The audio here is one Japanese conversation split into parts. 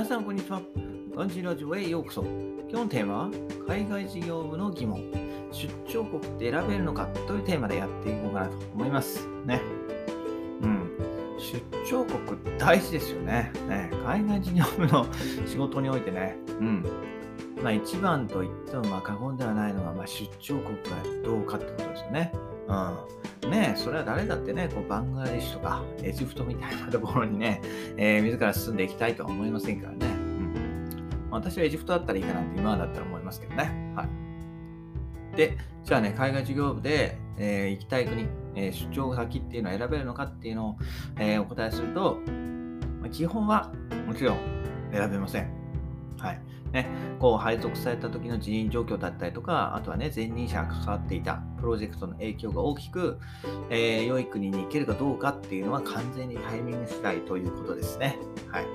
皆さん、こんにちは。ガンジラジオへようこそ。今日のテーマは、海外事業部の疑問。出張国って選べるのかというテーマでやっていこうかなと思います。ね。うん。出張国大事ですよね。ね海外事業部の仕事においてね。うん。まあ一番と言ってもま過言ではないのが、まあ、出張国がどうかってことですよね。うん。ねそれは誰だってね、こうバングラデシュとかエジプトみたいなところにね、えー、自ら進んでいきたいとは思いませんからね。うん。私はエジプトだったらいいかなって今だったら思いますけどね。はい。で、じゃあね、海外事業部で、えー、行きたい国、えー、出張先っていうのは選べるのかっていうのを、えお答えすると、ま、基本はもちろん選べません。はい。ね、こう配属された時の人員状況だったりとか、あとはね、前任者が関わっていたプロジェクトの影響が大きく、えー、良い国に行けるかどうかっていうのは完全にタイミング次第ということですね。はい。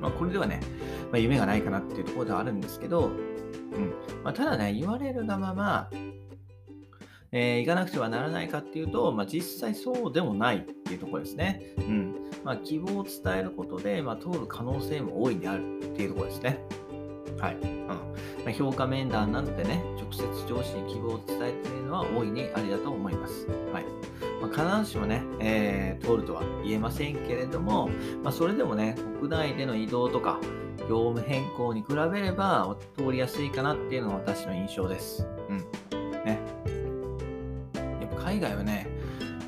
まあ、これではね、まあ、夢がないかなっていうところではあるんですけど、うんまあ、ただね、言われるがまま、えー、行かなくてはならないかっていうと、まあ、実際そうでもないっていうところですね。うん。まあ、希望を伝えることで、まあ、通る可能性も大いにあるっていうところですね。はい。うんまあ、評価面談なんてね、直接上司に希望を伝えているのは大いにありだと思います。はい。まあ、必ずしもね、えー、通るとは言えませんけれども、まあ、それでもね、国内での移動とか、業務変更に比べれば通りやすいかなっていうのが私の印象です。うん。海外はね、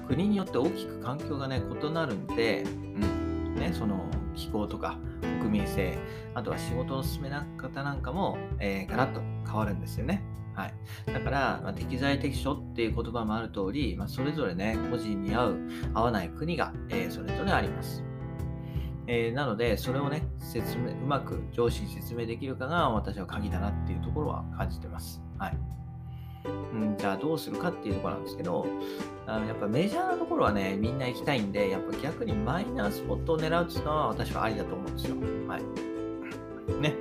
国によって大きく環境がね、異なるんで、うん、ね、その気候とか国民性、あとは仕事の進め方なんかも、えー、ガラッと変わるんですよね。はい。だから、まあ、適材適所っていう言葉もある通り、まあ、それぞれね、個人に合う、合わない国が、えー、それぞれあります。えー、なので、それをね、説明、うまく上司に説明できるかが私は鍵だなっていうところは感じてます。はい。うん、じゃあどうするかっていうところなんですけど、あのやっぱメジャーなところはね、みんな行きたいんで、やっぱ逆にマイナースポットを狙うっていうのは私はありだと思うんですよ。はい。ね。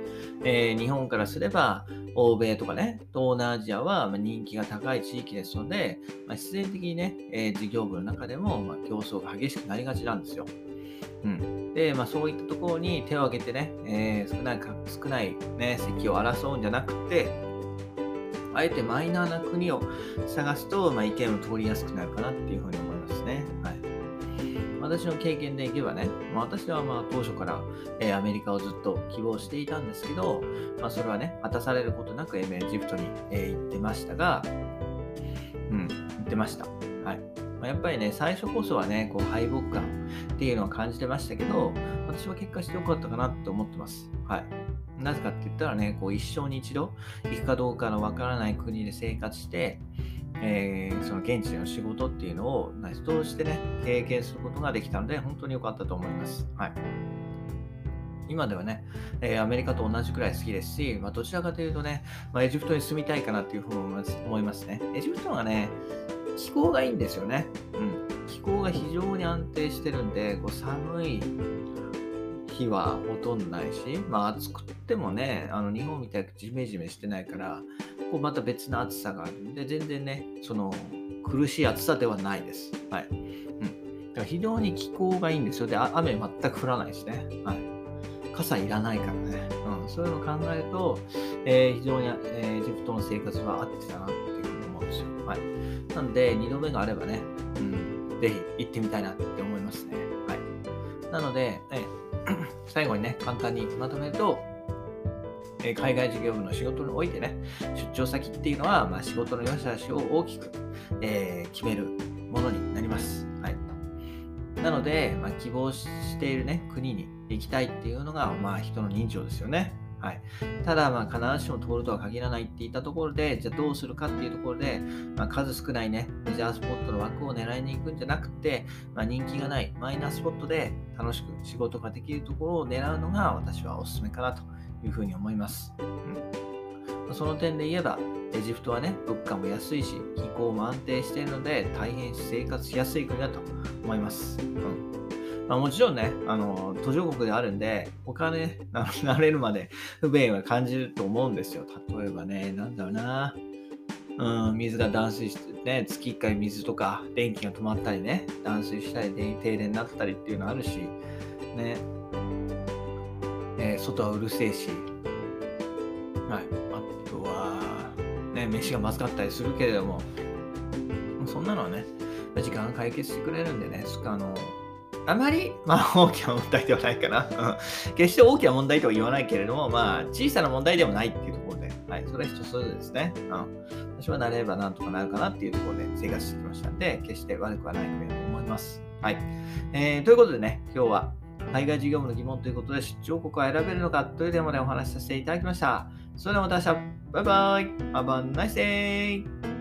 えー、日本からすれば、欧米とかね、東南アジアは人気が高い地域ですので、まあ、必然的にね、えー、事業部の中でもま競争が激しくなりがちなんですよ。うん、で、まあ、そういったところに手を挙げてね、えー、少ない少ない、ね、席を争うんじゃなくて、あえてマイナーな国を探すと、まあ、意見を通りやすくなるかなっていうふうに思いますね。はい。私の経験でいけばね、まあ、私はまあ当初から、えー、アメリカをずっと希望していたんですけど、まあ、それはね、果たされることなくエメジプトに、えー、行ってましたが、うん、行ってました。まあ、やっぱりね、最初こそはね、こう敗北感っていうのを感じてましたけど、私は結果してよかったかなって思ってます。はい。なぜかって言ったらね、こう一生に一度行くかどうかのわからない国で生活して、えー、その現地での仕事っていうのを通してね、経験することができたので、本当に良かったと思います。はい。今ではね、えー、アメリカと同じくらい好きですし、まあ、どちらかというとね、まあ、エジプトに住みたいかなっていうふうに思いますね。エジプトがね、気候がいいんですよね。うん。気候が非常に安定してるんで、こう寒い日はほとんどないし、まあ暑くてもね、あの日本みたいにジメジメしてないから、こうまた別の暑さがあるんで、全然ね、その苦しい暑さではないです。はい。うん。だから非常に気候がいいんですよ。で、雨全く降らないしね。はい。傘いらないからね。うん。そういうのを考えると、えー、非常に、えー、エジプトの生活は合ってたななんで、2度目があればね、うん、ぜひ行ってみたいなって思いますね。はい。なので、え 最後にね、簡単にまとめると、え海外事業部の仕事においてね、出張先っていうのは、まあ、仕事の良し悪しを大きく、えー、決めるものになります。はい。なので、まあ、希望しているね、国に行きたいっていうのが、まあ、人の人情ですよね。はい、ただ、まあ、必ずしも通るとは限らないっていったところで、じゃあどうするかっていうところで、まあ、数少ないね、メジャースポットの枠を狙いに行くんじゃなくて、まあ、人気がないマイナースポットで楽しく仕事ができるところを狙うのが私はおすすめかなというふうに思います。うん、その点で言えば、エジプトはね、物価も安いし、気候も安定しているので、大変生活しやすい国だと思います。うんまあ、もちろんね、あの、途上国であるんで、お金、慣れるまで不便は感じると思うんですよ。例えばね、なんだろうな。うん、水が断水してね、月1回水とか電気が止まったりね、断水したり停電になったりっていうのあるし、ね。えー、外はうるせえし、はい、あとは、ね、飯がまずかったりするけれども、そんなのはね、時間解決してくれるんでね、あのあまり、まあ、大きな問題ではないかな。決して大きな問題とは言わないけれども、まあ、小さな問題でもないっていうところで、はい、それは人それぞれですね。うん、私はなれればなんとかなるかなっていうところで生活してきましたんで、決して悪くはないと思います。はい。えー、ということでね、今日は海外事業部の疑問ということで、出張国は選べるのかというテーマでお話しさせていただきました。それではまた明日、バイバイ !Have a nice day!